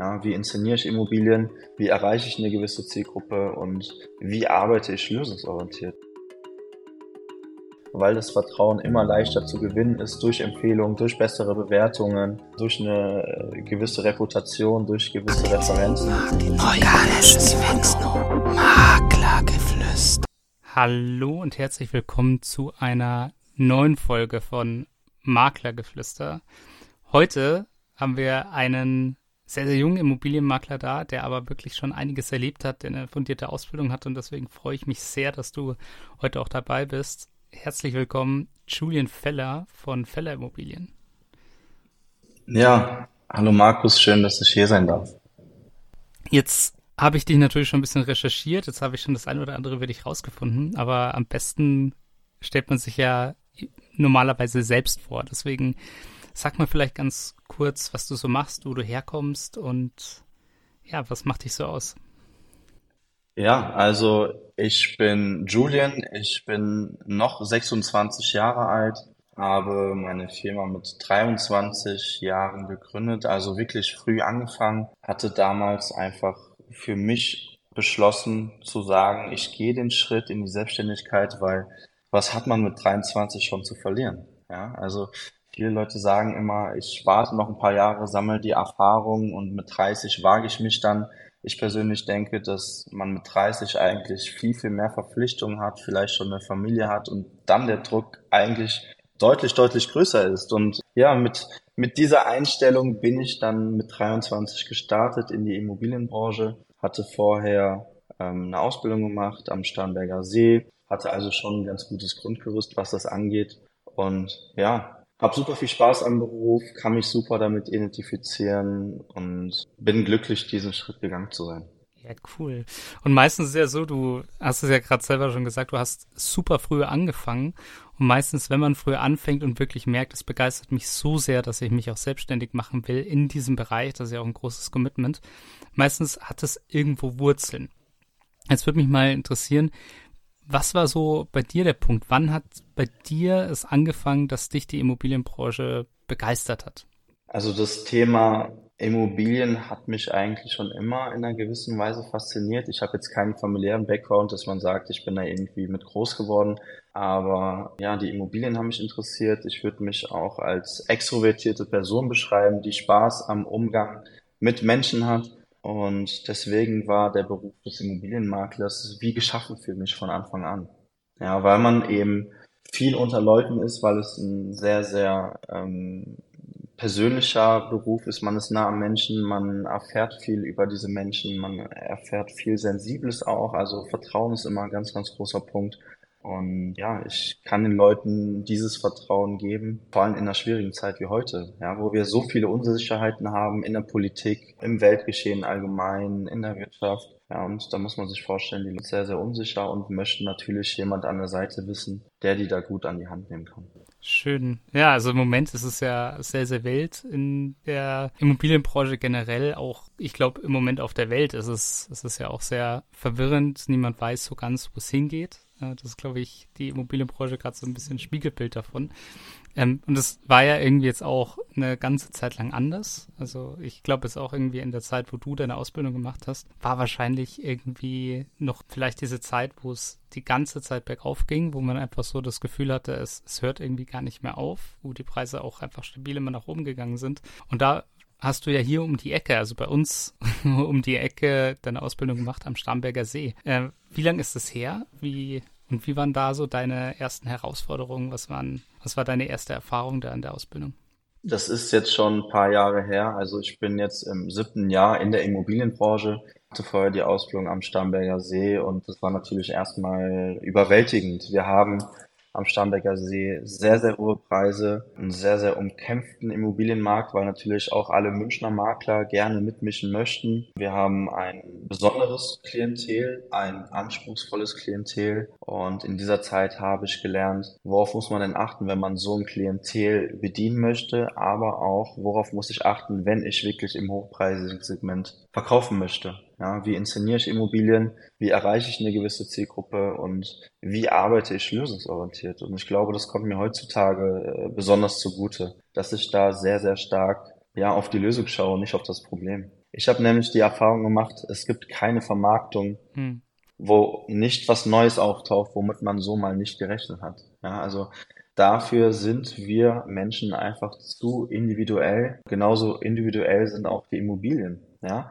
Ja, wie inszeniere ich Immobilien? Wie erreiche ich eine gewisse Zielgruppe? Und wie arbeite ich lösungsorientiert? Weil das Vertrauen immer leichter zu gewinnen ist durch Empfehlungen, durch bessere Bewertungen, durch eine äh, gewisse Reputation, durch gewisse Referenzen. Organisches Maklergeflüster. Hallo und herzlich willkommen zu einer neuen Folge von Maklergeflüster. Heute haben wir einen sehr, sehr jungen Immobilienmakler da, der aber wirklich schon einiges erlebt hat, der eine fundierte Ausbildung hat und deswegen freue ich mich sehr, dass du heute auch dabei bist. Herzlich willkommen, Julian Feller von Feller Immobilien. Ja, hallo Markus, schön, dass ich hier sein darf. Jetzt habe ich dich natürlich schon ein bisschen recherchiert, jetzt habe ich schon das eine oder andere über dich rausgefunden, aber am besten stellt man sich ja normalerweise selbst vor. Deswegen Sag mal vielleicht ganz kurz, was du so machst, wo du herkommst und ja, was macht dich so aus? Ja, also ich bin Julian, ich bin noch 26 Jahre alt, habe meine Firma mit 23 Jahren gegründet, also wirklich früh angefangen, hatte damals einfach für mich beschlossen zu sagen, ich gehe den Schritt in die Selbstständigkeit, weil was hat man mit 23 schon zu verlieren? Ja, also Viele Leute sagen immer, ich warte noch ein paar Jahre, sammle die Erfahrung und mit 30 wage ich mich dann. Ich persönlich denke, dass man mit 30 eigentlich viel, viel mehr Verpflichtungen hat, vielleicht schon eine Familie hat und dann der Druck eigentlich deutlich, deutlich größer ist. Und ja, mit, mit dieser Einstellung bin ich dann mit 23 gestartet in die Immobilienbranche, hatte vorher ähm, eine Ausbildung gemacht am Starnberger See, hatte also schon ein ganz gutes Grundgerüst, was das angeht. Und ja, hab super viel Spaß am Beruf, kann mich super damit identifizieren und bin glücklich, diesen Schritt gegangen zu sein. Ja, cool. Und meistens ist ja so, du hast es ja gerade selber schon gesagt, du hast super früh angefangen. Und meistens, wenn man früh anfängt und wirklich merkt, es begeistert mich so sehr, dass ich mich auch selbstständig machen will in diesem Bereich, das ist ja auch ein großes Commitment, meistens hat es irgendwo Wurzeln. Jetzt würde mich mal interessieren, was war so bei dir der Punkt? Wann hat bei dir es angefangen, dass dich die Immobilienbranche begeistert hat? Also das Thema Immobilien hat mich eigentlich schon immer in einer gewissen Weise fasziniert. Ich habe jetzt keinen familiären Background, dass man sagt, ich bin da irgendwie mit groß geworden. Aber ja, die Immobilien haben mich interessiert. Ich würde mich auch als extrovertierte Person beschreiben, die Spaß am Umgang mit Menschen hat und deswegen war der Beruf des Immobilienmaklers wie geschaffen für mich von Anfang an. Ja, weil man eben viel unter Leuten ist, weil es ein sehr, sehr ähm, persönlicher Beruf ist. Man ist nah am Menschen, man erfährt viel über diese Menschen, man erfährt viel Sensibles auch. Also Vertrauen ist immer ein ganz, ganz großer Punkt. Und ja, ich kann den Leuten dieses Vertrauen geben, vor allem in einer schwierigen Zeit wie heute, ja, wo wir so viele Unsicherheiten haben in der Politik, im Weltgeschehen allgemein, in der Wirtschaft. Ja, und da muss man sich vorstellen, die sind sehr, sehr unsicher und möchten natürlich jemand an der Seite wissen, der die da gut an die Hand nehmen kann. Schön. Ja, also im Moment ist es ja sehr, sehr wild in der Immobilienbranche generell. Auch, ich glaube, im Moment auf der Welt ist es, ist es ja auch sehr verwirrend. Niemand weiß so ganz, wo es hingeht. Das ist, glaube ich, die Immobilienbranche gerade so ein bisschen Spiegelbild davon. Ähm, und das war ja irgendwie jetzt auch eine ganze Zeit lang anders. Also ich glaube, es auch irgendwie in der Zeit, wo du deine Ausbildung gemacht hast, war wahrscheinlich irgendwie noch vielleicht diese Zeit, wo es die ganze Zeit bergauf ging, wo man einfach so das Gefühl hatte, es, es hört irgendwie gar nicht mehr auf, wo die Preise auch einfach stabil immer nach oben gegangen sind. Und da hast du ja hier um die Ecke, also bei uns um die Ecke, deine Ausbildung gemacht am Starnberger See. Äh, wie lange ist es her? Wie, und wie waren da so deine ersten Herausforderungen? Was, waren, was war deine erste Erfahrung da in der Ausbildung? Das ist jetzt schon ein paar Jahre her. Also ich bin jetzt im siebten Jahr in der Immobilienbranche. Ich hatte vorher die Ausbildung am Starnberger See und das war natürlich erstmal überwältigend. Wir haben am Starnberger See sehr, sehr hohe Preise, einen sehr, sehr umkämpften Immobilienmarkt, weil natürlich auch alle Münchner Makler gerne mitmischen möchten. Wir haben ein besonderes Klientel, ein anspruchsvolles Klientel und in dieser Zeit habe ich gelernt, worauf muss man denn achten, wenn man so ein Klientel bedienen möchte, aber auch worauf muss ich achten, wenn ich wirklich im hochpreisigen Segment verkaufen möchte. Ja, wie inszeniere ich Immobilien? Wie erreiche ich eine gewisse Zielgruppe? Und wie arbeite ich lösungsorientiert? Und ich glaube, das kommt mir heutzutage äh, besonders zugute, dass ich da sehr, sehr stark ja, auf die Lösung schaue, nicht auf das Problem. Ich habe nämlich die Erfahrung gemacht, es gibt keine Vermarktung, hm. wo nicht was Neues auftaucht, womit man so mal nicht gerechnet hat. Ja, also dafür sind wir Menschen einfach zu individuell. Genauso individuell sind auch die Immobilien. Ja,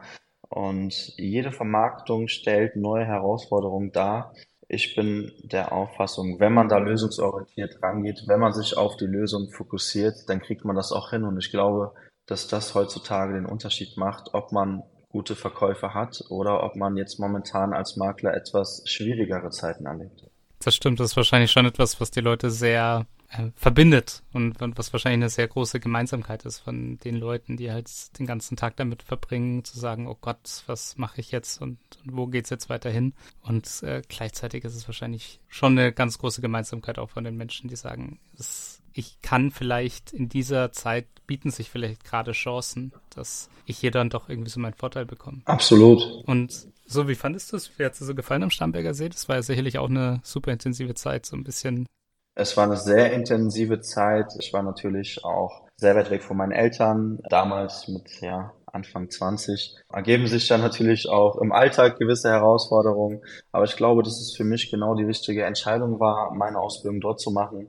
und jede Vermarktung stellt neue Herausforderungen dar. Ich bin der Auffassung, wenn man da lösungsorientiert rangeht, wenn man sich auf die Lösung fokussiert, dann kriegt man das auch hin. Und ich glaube, dass das heutzutage den Unterschied macht, ob man gute Verkäufe hat oder ob man jetzt momentan als Makler etwas schwierigere Zeiten erlebt. Das stimmt, das ist wahrscheinlich schon etwas, was die Leute sehr äh, verbindet und, was wahrscheinlich eine sehr große Gemeinsamkeit ist von den Leuten, die halt den ganzen Tag damit verbringen, zu sagen, oh Gott, was mache ich jetzt und, und wo geht's jetzt weiterhin? Und äh, gleichzeitig ist es wahrscheinlich schon eine ganz große Gemeinsamkeit auch von den Menschen, die sagen, es ich kann vielleicht in dieser Zeit bieten sich vielleicht gerade Chancen, dass ich hier dann doch irgendwie so meinen Vorteil bekomme. Absolut. Und so, wie fandest du es? Wie hat es dir so gefallen am Starnberger See? Das war ja sicherlich auch eine super intensive Zeit, so ein bisschen. Es war eine sehr intensive Zeit. Ich war natürlich auch sehr weit weg von meinen Eltern, damals mit ja, Anfang 20. Ergeben sich dann natürlich auch im Alltag gewisse Herausforderungen. Aber ich glaube, dass es für mich genau die richtige Entscheidung war, meine Ausbildung dort zu machen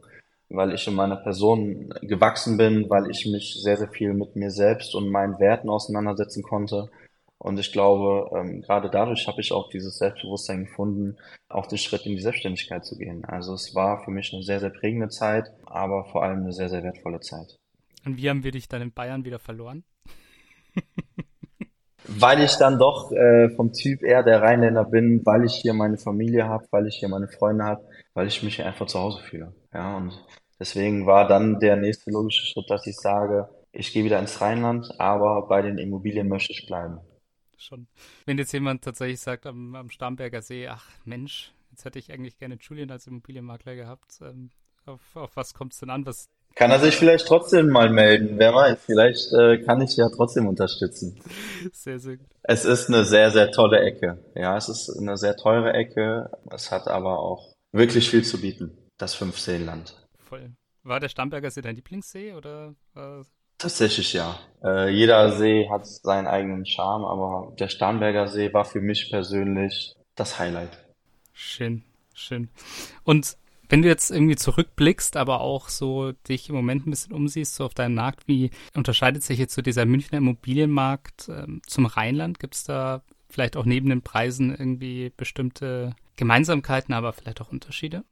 weil ich in meiner Person gewachsen bin, weil ich mich sehr, sehr viel mit mir selbst und meinen Werten auseinandersetzen konnte. Und ich glaube, ähm, gerade dadurch habe ich auch dieses Selbstbewusstsein gefunden, auch den Schritt in die Selbstständigkeit zu gehen. Also es war für mich eine sehr, sehr prägende Zeit, aber vor allem eine sehr, sehr wertvolle Zeit. Und wie haben wir dich dann in Bayern wieder verloren? weil ich dann doch äh, vom Typ eher der Rheinländer bin, weil ich hier meine Familie habe, weil ich hier meine Freunde habe, weil ich mich hier einfach zu Hause fühle. Ja, und Deswegen war dann der nächste logische Schritt, dass ich sage, ich gehe wieder ins Rheinland, aber bei den Immobilien möchte ich bleiben. Schon. Wenn jetzt jemand tatsächlich sagt am, am Starnberger See, ach Mensch, jetzt hätte ich eigentlich gerne Julian als Immobilienmakler gehabt. Ähm, auf, auf was kommt es denn an? Was kann er sich vielleicht trotzdem mal melden? Wer weiß, vielleicht äh, kann ich ja trotzdem unterstützen. Sehr, sehr gut. Es ist eine sehr, sehr tolle Ecke. Ja, es ist eine sehr teure Ecke. Es hat aber auch wirklich viel zu bieten, das Fünfseenland voll. War der Starnberger See dein Lieblingssee oder? Tatsächlich ja. Äh, jeder See hat seinen eigenen Charme, aber der Starnberger See war für mich persönlich das Highlight. Schön, schön. Und wenn du jetzt irgendwie zurückblickst, aber auch so dich im Moment ein bisschen umsiehst, so auf deinen Markt, wie unterscheidet sich jetzt so dieser Münchner Immobilienmarkt ähm, zum Rheinland? Gibt es da vielleicht auch neben den Preisen irgendwie bestimmte Gemeinsamkeiten, aber vielleicht auch Unterschiede?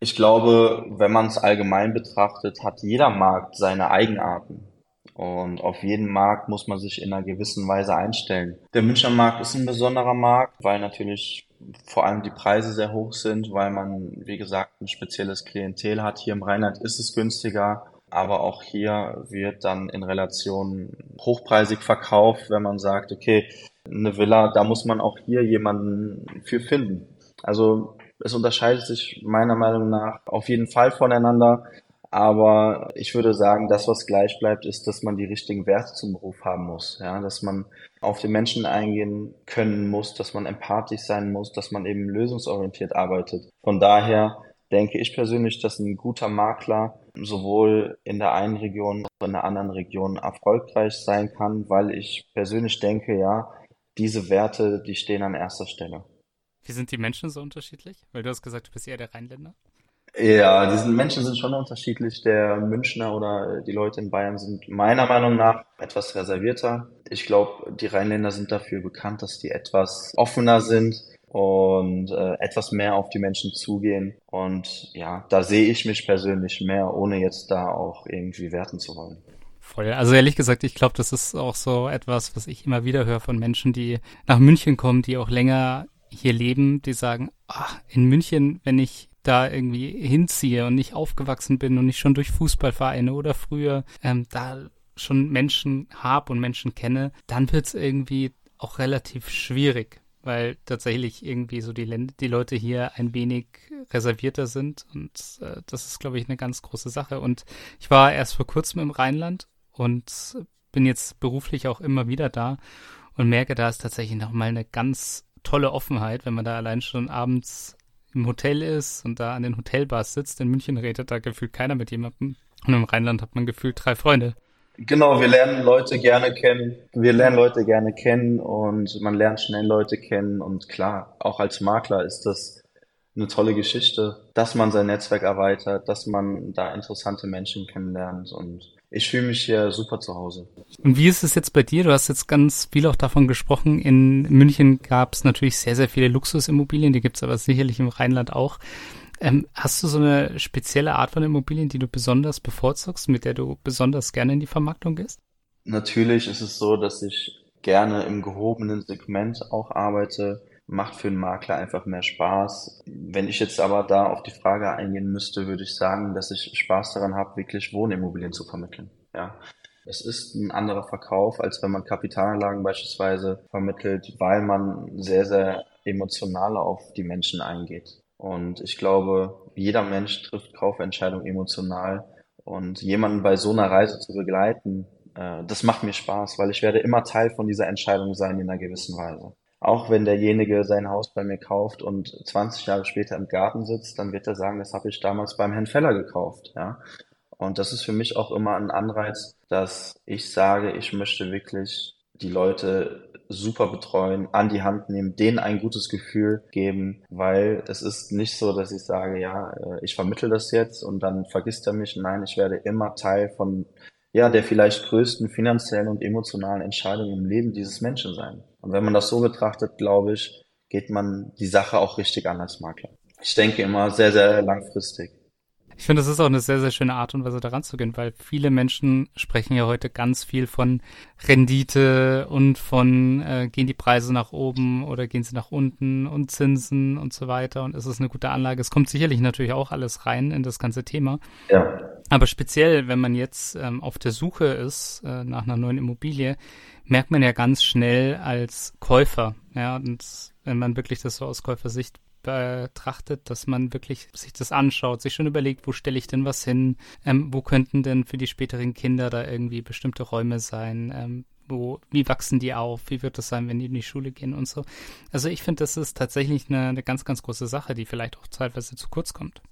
Ich glaube, wenn man es allgemein betrachtet, hat jeder Markt seine Eigenarten. Und auf jeden Markt muss man sich in einer gewissen Weise einstellen. Der Münchner Markt ist ein besonderer Markt, weil natürlich vor allem die Preise sehr hoch sind, weil man, wie gesagt, ein spezielles Klientel hat. Hier im Rheinland ist es günstiger, aber auch hier wird dann in Relation hochpreisig verkauft, wenn man sagt, okay, eine Villa, da muss man auch hier jemanden für finden. Also es unterscheidet sich meiner Meinung nach auf jeden Fall voneinander. Aber ich würde sagen, das, was gleich bleibt, ist, dass man die richtigen Werte zum Beruf haben muss. Ja, dass man auf den Menschen eingehen können muss, dass man empathisch sein muss, dass man eben lösungsorientiert arbeitet. Von daher denke ich persönlich, dass ein guter Makler sowohl in der einen Region als auch in der anderen Region erfolgreich sein kann, weil ich persönlich denke, ja, diese Werte, die stehen an erster Stelle. Wie sind die Menschen so unterschiedlich? Weil du hast gesagt, du bist eher der Rheinländer. Ja, diese Menschen sind schon unterschiedlich. Der Münchner oder die Leute in Bayern sind meiner Meinung nach etwas reservierter. Ich glaube, die Rheinländer sind dafür bekannt, dass die etwas offener sind und äh, etwas mehr auf die Menschen zugehen. Und ja, da sehe ich mich persönlich mehr, ohne jetzt da auch irgendwie werten zu wollen. Voll. Also ehrlich gesagt, ich glaube, das ist auch so etwas, was ich immer wieder höre von Menschen, die nach München kommen, die auch länger hier leben, die sagen, ach, in München, wenn ich da irgendwie hinziehe und nicht aufgewachsen bin und nicht schon durch Fußballvereine oder früher ähm, da schon Menschen habe und Menschen kenne, dann wird es irgendwie auch relativ schwierig, weil tatsächlich irgendwie so die, die Leute hier ein wenig reservierter sind und äh, das ist, glaube ich, eine ganz große Sache. Und ich war erst vor kurzem im Rheinland und bin jetzt beruflich auch immer wieder da und merke, da ist tatsächlich nochmal eine ganz tolle Offenheit, wenn man da allein schon abends im Hotel ist und da an den Hotelbars sitzt. In München redet da gefühlt keiner mit jemandem. Und im Rheinland hat man gefühlt drei Freunde. Genau, wir lernen Leute gerne kennen. Wir lernen Leute gerne kennen und man lernt schnell Leute kennen. Und klar, auch als Makler ist das eine tolle Geschichte, dass man sein Netzwerk erweitert, dass man da interessante Menschen kennenlernt und ich fühle mich hier super zu Hause. Und wie ist es jetzt bei dir? Du hast jetzt ganz viel auch davon gesprochen. In München gab es natürlich sehr, sehr viele Luxusimmobilien, die gibt es aber sicherlich im Rheinland auch. Ähm, hast du so eine spezielle Art von Immobilien, die du besonders bevorzugst, mit der du besonders gerne in die Vermarktung gehst? Natürlich ist es so, dass ich gerne im gehobenen Segment auch arbeite. Macht für einen Makler einfach mehr Spaß. Wenn ich jetzt aber da auf die Frage eingehen müsste, würde ich sagen, dass ich Spaß daran habe, wirklich Wohnimmobilien zu vermitteln. Ja. Es ist ein anderer Verkauf, als wenn man Kapitalanlagen beispielsweise vermittelt, weil man sehr, sehr emotional auf die Menschen eingeht. Und ich glaube, jeder Mensch trifft Kaufentscheidungen emotional. Und jemanden bei so einer Reise zu begleiten, äh, das macht mir Spaß, weil ich werde immer Teil von dieser Entscheidung sein in einer gewissen Weise. Auch wenn derjenige sein Haus bei mir kauft und 20 Jahre später im Garten sitzt, dann wird er sagen, das habe ich damals beim Herrn Feller gekauft. Ja? Und das ist für mich auch immer ein Anreiz, dass ich sage, ich möchte wirklich die Leute super betreuen, an die Hand nehmen, denen ein gutes Gefühl geben, weil es ist nicht so, dass ich sage, ja, äh, ich vermittel das jetzt und dann vergisst er mich. Nein, ich werde immer Teil von ja, der vielleicht größten finanziellen und emotionalen Entscheidung im Leben dieses Menschen sein. Und wenn man das so betrachtet, glaube ich, geht man die Sache auch richtig an als Makler. Ich denke immer sehr, sehr langfristig. Ich finde, das ist auch eine sehr, sehr schöne Art und Weise daran zu gehen, weil viele Menschen sprechen ja heute ganz viel von Rendite und von äh, gehen die Preise nach oben oder gehen sie nach unten und Zinsen und so weiter und ist es eine gute Anlage. Es kommt sicherlich natürlich auch alles rein in das ganze Thema. Ja. Aber speziell, wenn man jetzt ähm, auf der Suche ist äh, nach einer neuen Immobilie, merkt man ja ganz schnell als Käufer, ja, und wenn man wirklich das so aus Käufersicht betrachtet, dass man wirklich sich das anschaut, sich schon überlegt, wo stelle ich denn was hin, ähm, wo könnten denn für die späteren Kinder da irgendwie bestimmte Räume sein, ähm, wo, wie wachsen die auf, wie wird das sein, wenn die in die Schule gehen und so. Also ich finde, das ist tatsächlich eine, eine ganz, ganz große Sache, die vielleicht auch teilweise zu kurz kommt.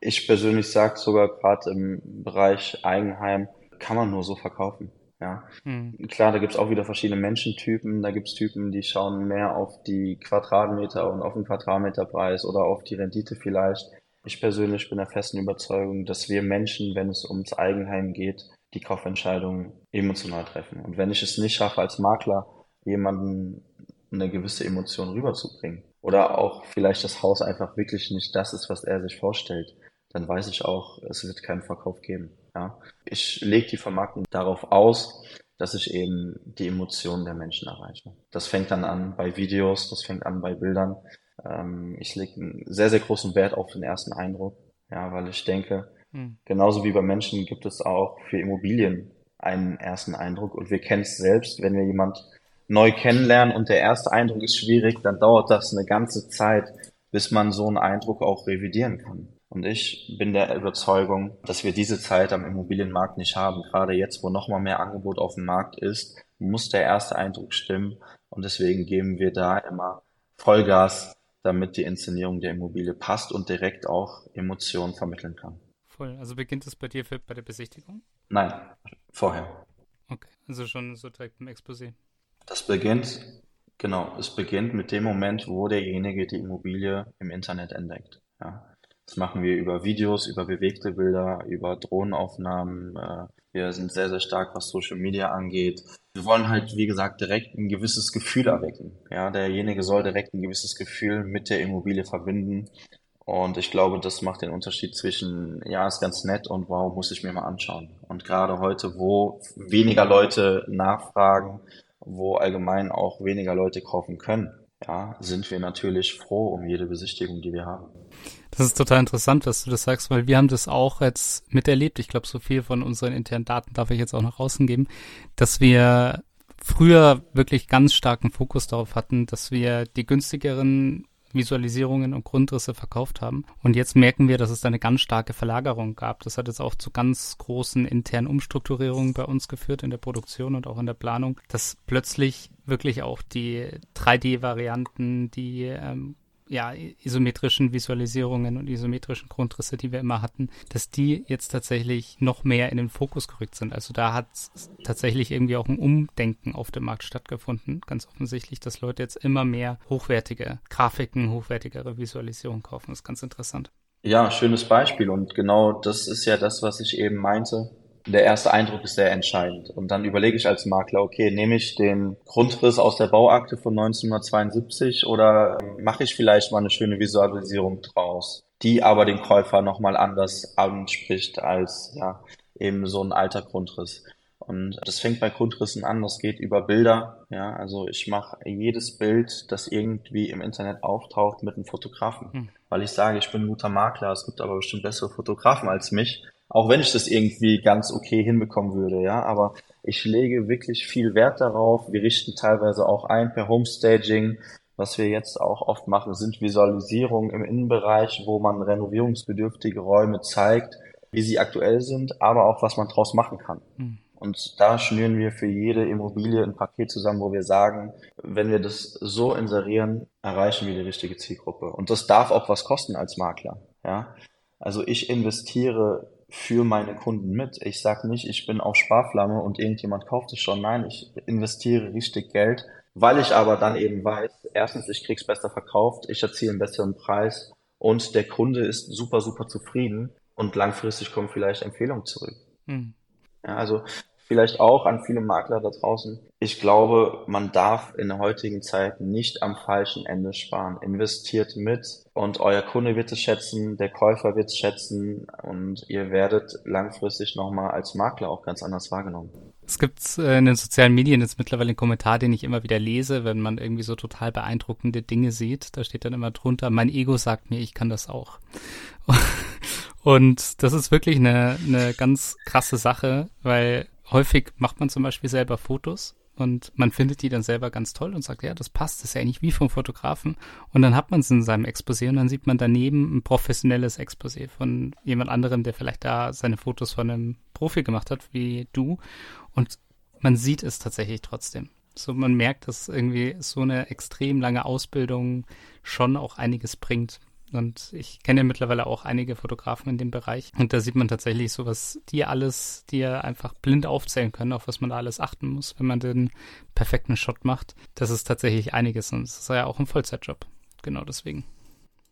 Ich persönlich sage sogar gerade im Bereich Eigenheim, kann man nur so verkaufen. Ja, hm. klar, da gibt's auch wieder verschiedene Menschentypen. Da gibt's Typen, die schauen mehr auf die Quadratmeter und auf den Quadratmeterpreis oder auf die Rendite vielleicht. Ich persönlich bin der festen Überzeugung, dass wir Menschen, wenn es ums Eigenheim geht, die Kaufentscheidung emotional treffen. Und wenn ich es nicht schaffe, als Makler jemanden eine gewisse Emotion rüberzubringen oder auch vielleicht das Haus einfach wirklich nicht das ist, was er sich vorstellt, dann weiß ich auch, es wird keinen Verkauf geben. Ja. Ich lege die Vermarktung darauf aus, dass ich eben die Emotionen der Menschen erreiche. Das fängt dann an bei Videos, das fängt an bei Bildern. Ähm, ich lege einen sehr, sehr großen Wert auf den ersten Eindruck, ja, weil ich denke, hm. genauso wie bei Menschen gibt es auch für Immobilien einen ersten Eindruck und wir kennen es selbst, wenn wir jemand neu kennenlernen und der erste Eindruck ist schwierig, dann dauert das eine ganze Zeit, bis man so einen Eindruck auch revidieren kann. Und ich bin der Überzeugung, dass wir diese Zeit am Immobilienmarkt nicht haben. Gerade jetzt, wo noch mal mehr Angebot auf dem Markt ist, muss der erste Eindruck stimmen. Und deswegen geben wir da immer Vollgas, damit die Inszenierung der Immobilie passt und direkt auch Emotionen vermitteln kann. Voll. Also beginnt es bei dir für, bei der Besichtigung? Nein, vorher. Okay, also schon so direkt im Exposé. Das beginnt, genau, es beginnt mit dem Moment, wo derjenige die Immobilie im Internet entdeckt. Ja. Das machen wir über Videos, über bewegte Bilder, über Drohnenaufnahmen. Äh, wir sind sehr, sehr stark, was Social Media angeht. Wir wollen halt, wie gesagt, direkt ein gewisses Gefühl erwecken. Ja, derjenige soll direkt ein gewisses Gefühl mit der Immobilie verbinden. Und ich glaube, das macht den Unterschied zwischen, ja, ist ganz nett und wow, muss ich mir mal anschauen. Und gerade heute, wo weniger Leute nachfragen, wo allgemein auch weniger Leute kaufen können, ja, sind wir natürlich froh um jede Besichtigung, die wir haben. Das ist total interessant, dass du das sagst, weil wir haben das auch jetzt miterlebt. Ich glaube, so viel von unseren internen Daten darf ich jetzt auch nach außen geben, dass wir früher wirklich ganz starken Fokus darauf hatten, dass wir die günstigeren Visualisierungen und Grundrisse verkauft haben. Und jetzt merken wir, dass es da eine ganz starke Verlagerung gab. Das hat jetzt auch zu ganz großen internen Umstrukturierungen bei uns geführt in der Produktion und auch in der Planung, dass plötzlich wirklich auch die 3D-Varianten, die ähm, ja, isometrischen Visualisierungen und isometrischen Grundrisse, die wir immer hatten, dass die jetzt tatsächlich noch mehr in den Fokus gerückt sind. Also da hat tatsächlich irgendwie auch ein Umdenken auf dem Markt stattgefunden. Ganz offensichtlich, dass Leute jetzt immer mehr hochwertige Grafiken, hochwertigere Visualisierungen kaufen. Das ist ganz interessant. Ja, schönes Beispiel. Und genau das ist ja das, was ich eben meinte der erste Eindruck ist sehr entscheidend. Und dann überlege ich als Makler, okay, nehme ich den Grundriss aus der Bauakte von 1972 oder mache ich vielleicht mal eine schöne Visualisierung draus, die aber den Käufer nochmal anders anspricht als ja eben so ein alter Grundriss. Und das fängt bei Grundrissen an, das geht über Bilder. Ja, also ich mache jedes Bild, das irgendwie im Internet auftaucht, mit einem Fotografen. Hm. Weil ich sage, ich bin ein guter Makler, es gibt aber bestimmt bessere Fotografen als mich. Auch wenn ich das irgendwie ganz okay hinbekommen würde, ja. Aber ich lege wirklich viel Wert darauf. Wir richten teilweise auch ein per Homestaging. Was wir jetzt auch oft machen, sind Visualisierungen im Innenbereich, wo man renovierungsbedürftige Räume zeigt, wie sie aktuell sind, aber auch was man draus machen kann. Mhm. Und da schnüren wir für jede Immobilie ein Paket zusammen, wo wir sagen, wenn wir das so inserieren, erreichen wir die richtige Zielgruppe. Und das darf auch was kosten als Makler. Ja, also ich investiere für meine Kunden mit. Ich sage nicht, ich bin auf Sparflamme und irgendjemand kauft es schon. Nein, ich investiere richtig Geld, weil ich aber dann eben weiß, erstens, ich krieg's besser verkauft, ich erziele einen besseren Preis und der Kunde ist super, super zufrieden und langfristig kommen vielleicht Empfehlungen zurück. Hm. Ja, also vielleicht auch an viele Makler da draußen. Ich glaube, man darf in der heutigen Zeit nicht am falschen Ende sparen. Investiert mit und euer Kunde wird es schätzen, der Käufer wird es schätzen und ihr werdet langfristig nochmal als Makler auch ganz anders wahrgenommen. Es gibt äh, in den sozialen Medien jetzt mittlerweile einen Kommentar, den ich immer wieder lese, wenn man irgendwie so total beeindruckende Dinge sieht. Da steht dann immer drunter, mein Ego sagt mir, ich kann das auch. Und das ist wirklich eine, eine ganz krasse Sache, weil häufig macht man zum Beispiel selber Fotos und man findet die dann selber ganz toll und sagt, ja, das passt, das ist ja eigentlich wie vom Fotografen. Und dann hat man es in seinem Exposé und dann sieht man daneben ein professionelles Exposé von jemand anderem, der vielleicht da seine Fotos von einem Profi gemacht hat, wie du. Und man sieht es tatsächlich trotzdem. So, man merkt, dass irgendwie so eine extrem lange Ausbildung schon auch einiges bringt. Und ich kenne ja mittlerweile auch einige Fotografen in dem Bereich. Und da sieht man tatsächlich so, was die alles, die ja einfach blind aufzählen können, auf was man da alles achten muss, wenn man den perfekten Shot macht. Das ist tatsächlich einiges und es ist ja auch ein Vollzeitjob. Genau deswegen.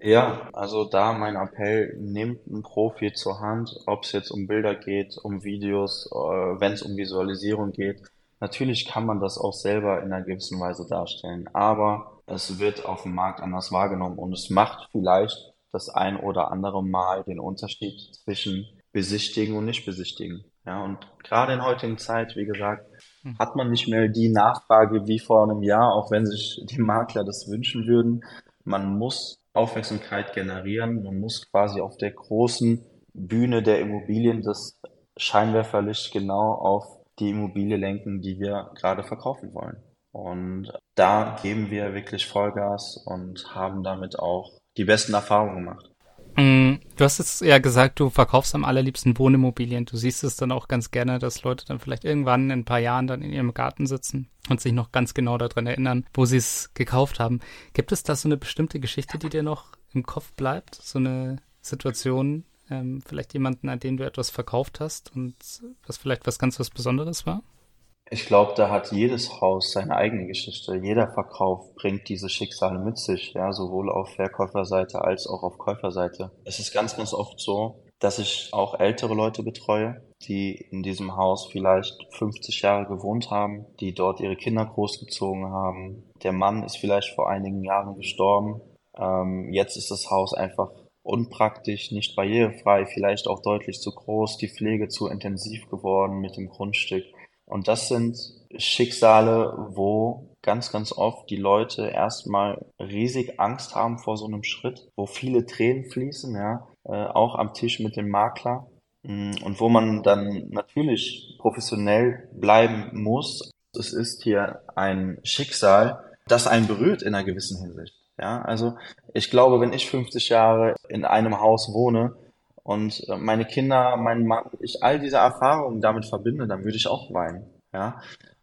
Ja, also da mein Appell, nehmt einen Profi zur Hand, ob es jetzt um Bilder geht, um Videos, äh, wenn es um Visualisierung geht. Natürlich kann man das auch selber in einer gewissen Weise darstellen, aber es wird auf dem Markt anders wahrgenommen und es macht vielleicht das ein oder andere Mal den Unterschied zwischen besichtigen und nicht besichtigen. Ja, und gerade in heutigen Zeit, wie gesagt, hm. hat man nicht mehr die Nachfrage wie vor einem Jahr, auch wenn sich die Makler das wünschen würden. Man muss Aufmerksamkeit generieren, man muss quasi auf der großen Bühne der Immobilien das Scheinwerferlicht genau auf die Immobilie lenken, die wir gerade verkaufen wollen. Und da geben wir wirklich Vollgas und haben damit auch die besten Erfahrungen gemacht. Mm, du hast jetzt ja gesagt, du verkaufst am allerliebsten Wohnimmobilien. Du siehst es dann auch ganz gerne, dass Leute dann vielleicht irgendwann in ein paar Jahren dann in ihrem Garten sitzen und sich noch ganz genau daran erinnern, wo sie es gekauft haben. Gibt es da so eine bestimmte Geschichte, die dir noch im Kopf bleibt? So eine Situation, ähm, vielleicht jemanden, an den du etwas verkauft hast und was vielleicht was ganz was Besonderes war? Ich glaube, da hat jedes Haus seine eigene Geschichte. Jeder Verkauf bringt diese Schicksale mit sich, ja, sowohl auf Verkäuferseite als auch auf Käuferseite. Es ist ganz, ganz oft so, dass ich auch ältere Leute betreue, die in diesem Haus vielleicht 50 Jahre gewohnt haben, die dort ihre Kinder großgezogen haben. Der Mann ist vielleicht vor einigen Jahren gestorben. Ähm, jetzt ist das Haus einfach unpraktisch, nicht barrierefrei, vielleicht auch deutlich zu groß, die Pflege zu intensiv geworden mit dem Grundstück. Und das sind Schicksale, wo ganz, ganz oft die Leute erstmal riesig Angst haben vor so einem Schritt, wo viele Tränen fließen, ja, äh, auch am Tisch mit dem Makler. Mm, und wo man dann natürlich professionell bleiben muss. Es ist hier ein Schicksal, das einen berührt in einer gewissen Hinsicht. Ja, also ich glaube, wenn ich 50 Jahre in einem Haus wohne, und äh, meine Kinder, mein Mann, ich all diese Erfahrungen damit verbinde, dann würde ich auch weinen. Ja.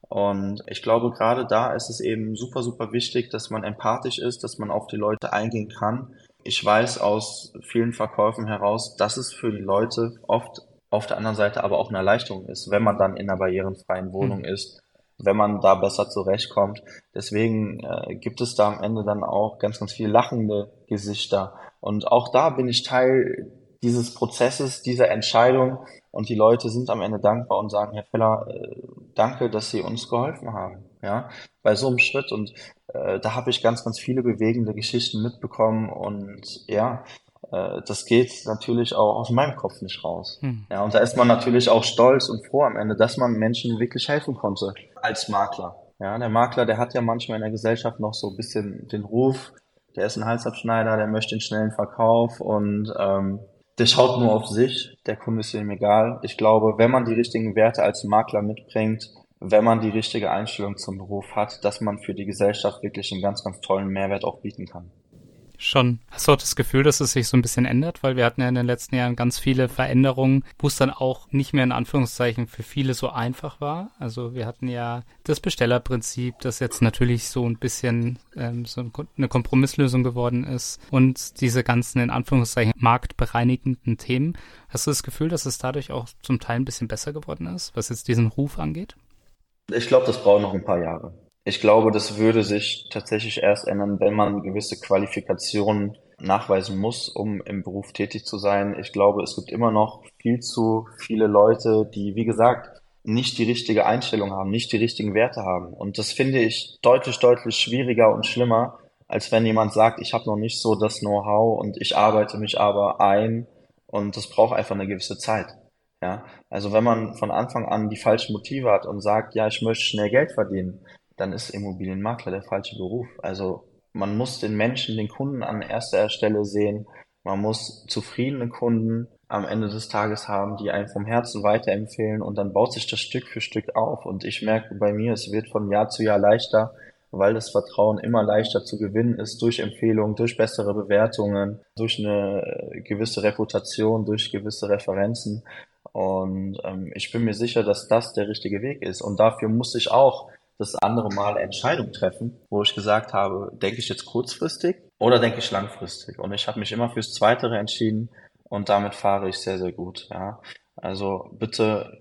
Und ich glaube, gerade da ist es eben super, super wichtig, dass man empathisch ist, dass man auf die Leute eingehen kann. Ich weiß aus vielen Verkäufen heraus, dass es für die Leute oft auf der anderen Seite aber auch eine Erleichterung ist, wenn man dann in einer barrierenfreien Wohnung mhm. ist, wenn man da besser zurechtkommt. Deswegen äh, gibt es da am Ende dann auch ganz, ganz viele lachende Gesichter. Und auch da bin ich Teil dieses Prozesses, dieser Entscheidung. Und die Leute sind am Ende dankbar und sagen, Herr Feller, äh, danke, dass Sie uns geholfen haben. Ja, bei so einem Schritt. Und äh, da habe ich ganz, ganz viele bewegende Geschichten mitbekommen. Und ja, äh, das geht natürlich auch aus meinem Kopf nicht raus. Hm. Ja, und da ist man natürlich auch stolz und froh am Ende, dass man Menschen wirklich helfen konnte als Makler. Ja, der Makler, der hat ja manchmal in der Gesellschaft noch so ein bisschen den Ruf, der ist ein Halsabschneider, der möchte einen schnellen Verkauf und ähm, der schaut nur auf sich, der Kunde ist ihm egal. Ich glaube, wenn man die richtigen Werte als Makler mitbringt, wenn man die richtige Einstellung zum Beruf hat, dass man für die Gesellschaft wirklich einen ganz, ganz tollen Mehrwert auch bieten kann schon. Hast du auch das Gefühl, dass es sich so ein bisschen ändert? Weil wir hatten ja in den letzten Jahren ganz viele Veränderungen, wo es dann auch nicht mehr in Anführungszeichen für viele so einfach war. Also wir hatten ja das Bestellerprinzip, das jetzt natürlich so ein bisschen ähm, so eine Kompromisslösung geworden ist und diese ganzen in Anführungszeichen marktbereinigenden Themen. Hast du das Gefühl, dass es dadurch auch zum Teil ein bisschen besser geworden ist, was jetzt diesen Ruf angeht? Ich glaube, das braucht noch ein paar Jahre. Ich glaube, das würde sich tatsächlich erst ändern, wenn man gewisse Qualifikationen nachweisen muss, um im Beruf tätig zu sein. Ich glaube, es gibt immer noch viel zu viele Leute, die, wie gesagt, nicht die richtige Einstellung haben, nicht die richtigen Werte haben. Und das finde ich deutlich, deutlich schwieriger und schlimmer, als wenn jemand sagt, ich habe noch nicht so das Know-how und ich arbeite mich aber ein und das braucht einfach eine gewisse Zeit. Ja, also wenn man von Anfang an die falschen Motive hat und sagt, ja, ich möchte schnell Geld verdienen, dann ist Immobilienmakler der falsche Beruf. Also man muss den Menschen, den Kunden an erster Stelle sehen. Man muss zufriedene Kunden am Ende des Tages haben, die einen vom Herzen weiterempfehlen und dann baut sich das Stück für Stück auf. Und ich merke bei mir, es wird von Jahr zu Jahr leichter, weil das Vertrauen immer leichter zu gewinnen ist durch Empfehlungen, durch bessere Bewertungen, durch eine gewisse Reputation, durch gewisse Referenzen. Und ähm, ich bin mir sicher, dass das der richtige Weg ist. Und dafür muss ich auch das andere Mal Entscheidung treffen, wo ich gesagt habe, denke ich jetzt kurzfristig oder denke ich langfristig? Und ich habe mich immer fürs Zweitere entschieden und damit fahre ich sehr, sehr gut. Ja. Also bitte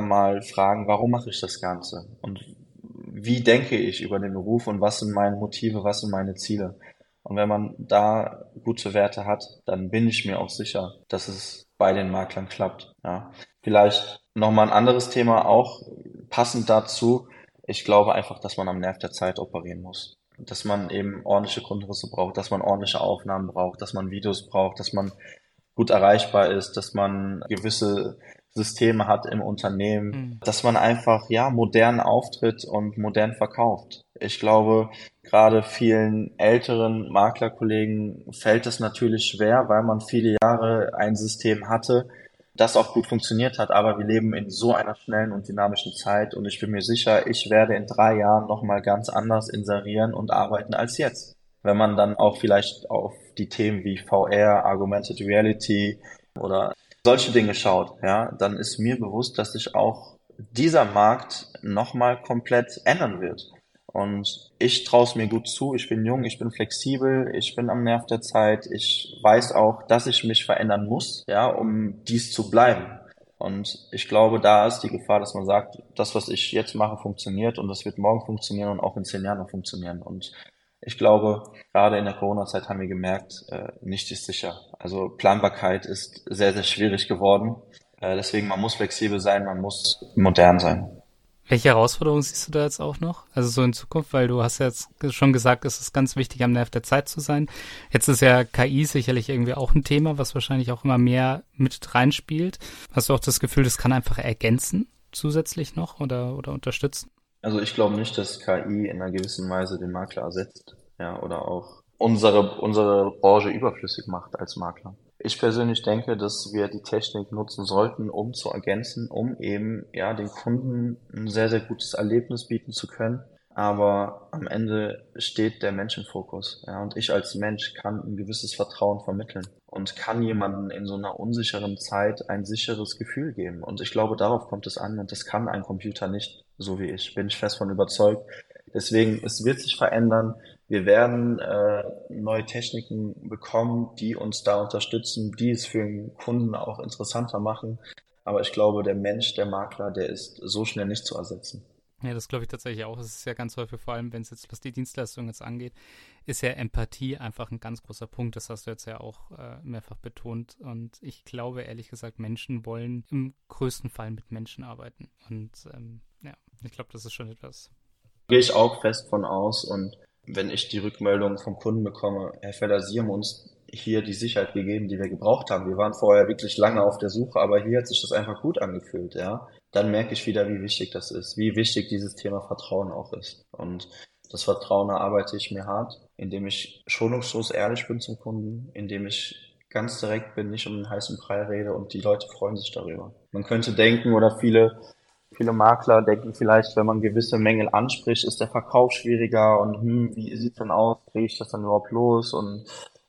mal fragen, warum mache ich das Ganze? Und wie denke ich über den Beruf und was sind meine Motive, was sind meine Ziele? Und wenn man da gute Werte hat, dann bin ich mir auch sicher, dass es bei den Maklern klappt. Ja. Vielleicht nochmal ein anderes Thema auch passend dazu ich glaube einfach, dass man am Nerv der Zeit operieren muss. Dass man eben ordentliche Grundrisse braucht, dass man ordentliche Aufnahmen braucht, dass man Videos braucht, dass man gut erreichbar ist, dass man gewisse Systeme hat im Unternehmen, mhm. dass man einfach, ja, modern auftritt und modern verkauft. Ich glaube, gerade vielen älteren Maklerkollegen fällt es natürlich schwer, weil man viele Jahre ein System hatte, das auch gut funktioniert hat. Aber wir leben in so einer schnellen und dynamischen Zeit und ich bin mir sicher, ich werde in drei Jahren nochmal ganz anders inserieren und arbeiten als jetzt. Wenn man dann auch vielleicht auf die Themen wie VR, Augmented Reality oder solche Dinge schaut, ja, dann ist mir bewusst, dass sich auch dieser Markt nochmal komplett ändern wird. Und ich traue es mir gut zu. Ich bin jung, ich bin flexibel, ich bin am Nerv der Zeit. Ich weiß auch, dass ich mich verändern muss, ja, um dies zu bleiben. Und ich glaube, da ist die Gefahr, dass man sagt, das, was ich jetzt mache, funktioniert und das wird morgen funktionieren und auch in zehn Jahren noch funktionieren. Und ich glaube, gerade in der Corona-Zeit haben wir gemerkt, äh, nicht ist sicher. Also Planbarkeit ist sehr, sehr schwierig geworden. Äh, deswegen, man muss flexibel sein, man muss modern sein. Welche Herausforderungen siehst du da jetzt auch noch? Also so in Zukunft, weil du hast ja jetzt schon gesagt, es ist ganz wichtig, am Nerv der Zeit zu sein. Jetzt ist ja KI sicherlich irgendwie auch ein Thema, was wahrscheinlich auch immer mehr mit reinspielt. Hast du auch das Gefühl, das kann einfach ergänzen zusätzlich noch oder, oder unterstützen? Also ich glaube nicht, dass KI in einer gewissen Weise den Makler ersetzt, ja, oder auch unsere, unsere Branche überflüssig macht als Makler. Ich persönlich denke, dass wir die Technik nutzen sollten, um zu ergänzen, um eben ja den Kunden ein sehr, sehr gutes Erlebnis bieten zu können. Aber am Ende steht der Mensch im Fokus. Ja, und ich als Mensch kann ein gewisses Vertrauen vermitteln und kann jemanden in so einer unsicheren Zeit ein sicheres Gefühl geben. Und ich glaube, darauf kommt es an und das kann ein Computer nicht. so wie ich, bin ich fest von überzeugt. Deswegen, es wird sich verändern. Wir werden äh, neue Techniken bekommen, die uns da unterstützen, die es für den Kunden auch interessanter machen. Aber ich glaube, der Mensch, der Makler, der ist so schnell nicht zu ersetzen. Ja, das glaube ich tatsächlich auch. Es ist ja ganz häufig, vor allem wenn es jetzt, was die Dienstleistung jetzt angeht, ist ja Empathie einfach ein ganz großer Punkt. Das hast du jetzt ja auch äh, mehrfach betont. Und ich glaube, ehrlich gesagt, Menschen wollen im größten Fall mit Menschen arbeiten. Und ähm, ja, ich glaube, das ist schon etwas. Gehe ich auch fest von aus. Und wenn ich die Rückmeldung vom Kunden bekomme, Herr Feller, Sie haben uns hier die Sicherheit gegeben, die wir gebraucht haben. Wir waren vorher wirklich lange auf der Suche, aber hier hat sich das einfach gut angefühlt, ja. Dann merke ich wieder, wie wichtig das ist, wie wichtig dieses Thema Vertrauen auch ist. Und das Vertrauen erarbeite ich mir hart, indem ich schonungslos ehrlich bin zum Kunden, indem ich ganz direkt bin, nicht um einen heißen Brei rede und die Leute freuen sich darüber. Man könnte denken oder viele Viele Makler denken vielleicht, wenn man gewisse Mängel anspricht, ist der Verkauf schwieriger und hm, wie sieht's denn aus? Kriege ich das dann überhaupt los? Und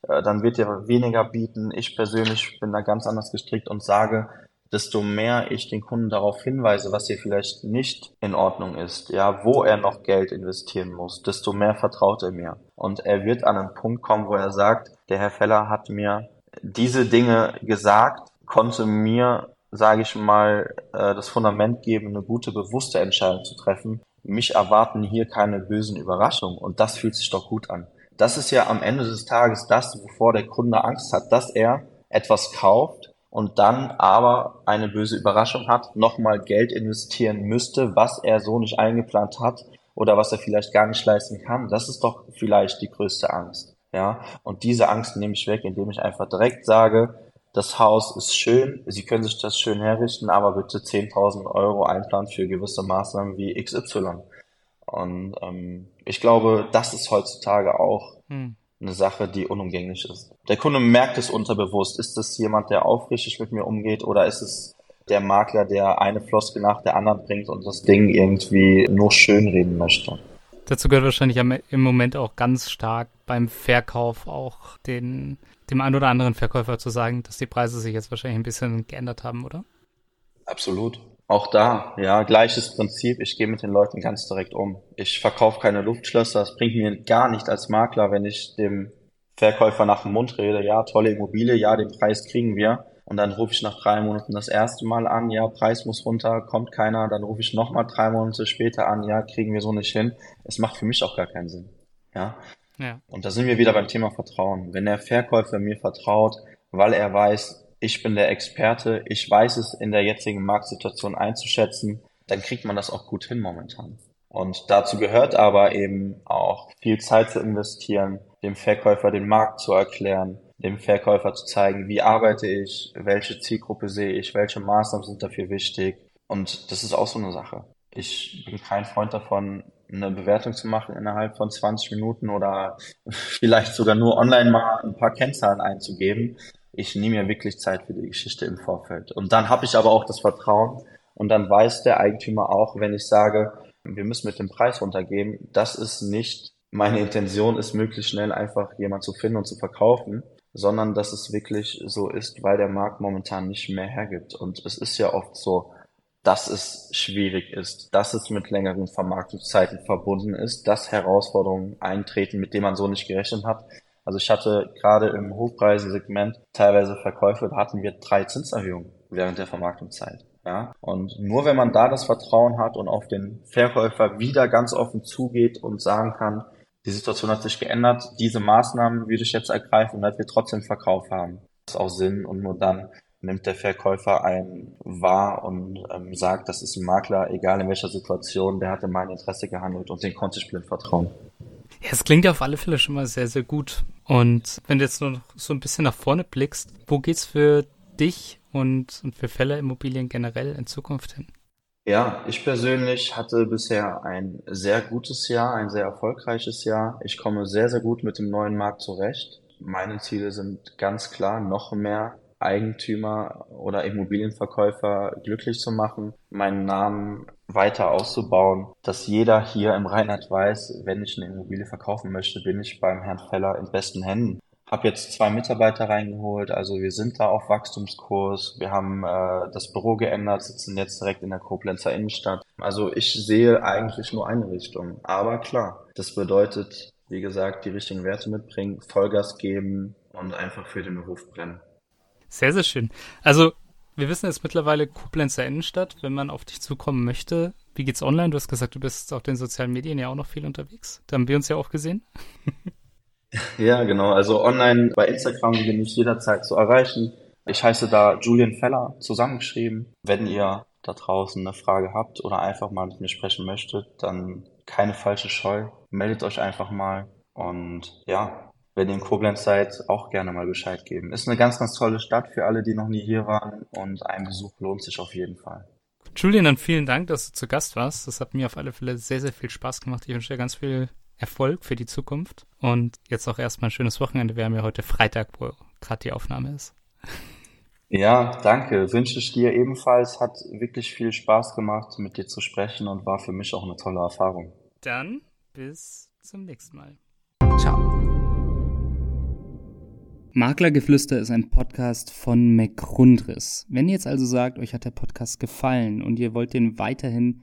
äh, dann wird er weniger bieten. Ich persönlich bin da ganz anders gestrickt und sage, desto mehr ich den Kunden darauf hinweise, was hier vielleicht nicht in Ordnung ist, ja, wo er noch Geld investieren muss, desto mehr vertraut er mir. Und er wird an einen Punkt kommen, wo er sagt, der Herr Feller hat mir diese Dinge gesagt, konnte mir sage ich mal, äh, das Fundament geben, eine gute, bewusste Entscheidung zu treffen. Mich erwarten hier keine bösen Überraschungen und das fühlt sich doch gut an. Das ist ja am Ende des Tages das, wovor der Kunde Angst hat, dass er etwas kauft und dann aber eine böse Überraschung hat, nochmal Geld investieren müsste, was er so nicht eingeplant hat oder was er vielleicht gar nicht leisten kann. Das ist doch vielleicht die größte Angst. Ja, und diese Angst nehme ich weg, indem ich einfach direkt sage, das Haus ist schön, Sie können sich das schön herrichten, aber bitte 10.000 Euro einplanen für gewisse Maßnahmen wie XY. Und ähm, ich glaube, das ist heutzutage auch hm. eine Sache, die unumgänglich ist. Der Kunde merkt es unterbewusst. Ist es jemand, der aufrichtig mit mir umgeht oder ist es der Makler, der eine Floskel nach der anderen bringt und das Ding irgendwie nur schönreden möchte? Dazu gehört wahrscheinlich im Moment auch ganz stark beim Verkauf auch den dem einen oder anderen Verkäufer zu sagen, dass die Preise sich jetzt wahrscheinlich ein bisschen geändert haben, oder? Absolut. Auch da, ja, gleiches Prinzip. Ich gehe mit den Leuten ganz direkt um. Ich verkaufe keine Luftschlösser. Es bringt mir gar nicht als Makler, wenn ich dem Verkäufer nach dem Mund rede. Ja, tolle Immobilie, ja, den Preis kriegen wir. Und dann rufe ich nach drei Monaten das erste Mal an, ja, Preis muss runter, kommt keiner. Dann rufe ich nochmal drei Monate später an, ja, kriegen wir so nicht hin. Es macht für mich auch gar keinen Sinn. Ja, ja. Und da sind wir wieder beim Thema Vertrauen. Wenn der Verkäufer mir vertraut, weil er weiß, ich bin der Experte, ich weiß es in der jetzigen Marktsituation einzuschätzen, dann kriegt man das auch gut hin momentan. Und dazu gehört aber eben auch viel Zeit zu investieren, dem Verkäufer den Markt zu erklären, dem Verkäufer zu zeigen, wie arbeite ich, welche Zielgruppe sehe ich, welche Maßnahmen sind dafür wichtig. Und das ist auch so eine Sache. Ich bin kein Freund davon, eine Bewertung zu machen innerhalb von 20 Minuten oder vielleicht sogar nur online mal ein paar Kennzahlen einzugeben. Ich nehme mir wirklich Zeit für die Geschichte im Vorfeld. Und dann habe ich aber auch das Vertrauen und dann weiß der Eigentümer auch, wenn ich sage, wir müssen mit dem Preis runtergehen, das ist nicht meine Intention ist, möglichst schnell einfach jemand zu finden und zu verkaufen, sondern dass es wirklich so ist, weil der Markt momentan nicht mehr hergibt. Und es ist ja oft so, dass es schwierig ist, dass es mit längeren Vermarktungszeiten verbunden ist, dass Herausforderungen eintreten, mit denen man so nicht gerechnet hat. Also ich hatte gerade im Hochpreisesegment teilweise Verkäufe, da hatten wir drei Zinserhöhungen während der Vermarktungszeit. Ja, und nur wenn man da das Vertrauen hat und auf den Verkäufer wieder ganz offen zugeht und sagen kann, die Situation hat sich geändert, diese Maßnahmen würde ich jetzt ergreifen, damit wir trotzdem Verkauf haben. Das ist auch Sinn und nur dann nimmt der Verkäufer einen wahr und ähm, sagt, das ist ein Makler, egal in welcher Situation, der hat in mein Interesse gehandelt und den konnte ich blind vertrauen. Ja, es klingt ja auf alle Fälle schon mal sehr, sehr gut. Und wenn du jetzt nur noch so ein bisschen nach vorne blickst, wo geht's für dich und, und für Fälle Immobilien generell in Zukunft hin? Ja, ich persönlich hatte bisher ein sehr gutes Jahr, ein sehr erfolgreiches Jahr. Ich komme sehr, sehr gut mit dem neuen Markt zurecht. Meine Ziele sind ganz klar, noch mehr Eigentümer oder Immobilienverkäufer glücklich zu machen, meinen Namen weiter auszubauen, dass jeder hier im Rheinland weiß, wenn ich eine Immobilie verkaufen möchte, bin ich beim Herrn Feller in besten Händen. Habe jetzt zwei Mitarbeiter reingeholt, also wir sind da auf Wachstumskurs. Wir haben äh, das Büro geändert, sitzen jetzt direkt in der Koblenzer Innenstadt. Also ich sehe eigentlich nur eine Richtung. Aber klar, das bedeutet, wie gesagt, die richtigen Werte mitbringen, Vollgas geben und einfach für den Beruf brennen. Sehr, sehr schön. Also wir wissen jetzt mittlerweile Koblenzer Innenstadt, wenn man auf dich zukommen möchte. Wie geht's online? Du hast gesagt, du bist auf den sozialen Medien ja auch noch viel unterwegs. Da haben wir uns ja auch gesehen. Ja, genau. Also online bei Instagram bin ich jederzeit zu erreichen. Ich heiße da Julian Feller zusammengeschrieben. Wenn ihr da draußen eine Frage habt oder einfach mal mit mir sprechen möchtet, dann keine falsche Scheu. Meldet euch einfach mal. Und ja, wenn ihr in Koblenz seid, auch gerne mal Bescheid geben. Ist eine ganz, ganz tolle Stadt für alle, die noch nie hier waren. Und ein Besuch lohnt sich auf jeden Fall. Julian, dann vielen Dank, dass du zu Gast warst. Das hat mir auf alle Fälle sehr, sehr viel Spaß gemacht. Ich wünsche dir ganz viel Erfolg für die Zukunft. Und jetzt auch erstmal ein schönes Wochenende. Wir haben ja heute Freitag, wo gerade die Aufnahme ist. Ja, danke. Wünsche ich dir ebenfalls. Hat wirklich viel Spaß gemacht, mit dir zu sprechen und war für mich auch eine tolle Erfahrung. Dann bis zum nächsten Mal. Ciao. Maklergeflüster ist ein Podcast von McRundris. Wenn ihr jetzt also sagt, euch hat der Podcast gefallen und ihr wollt den weiterhin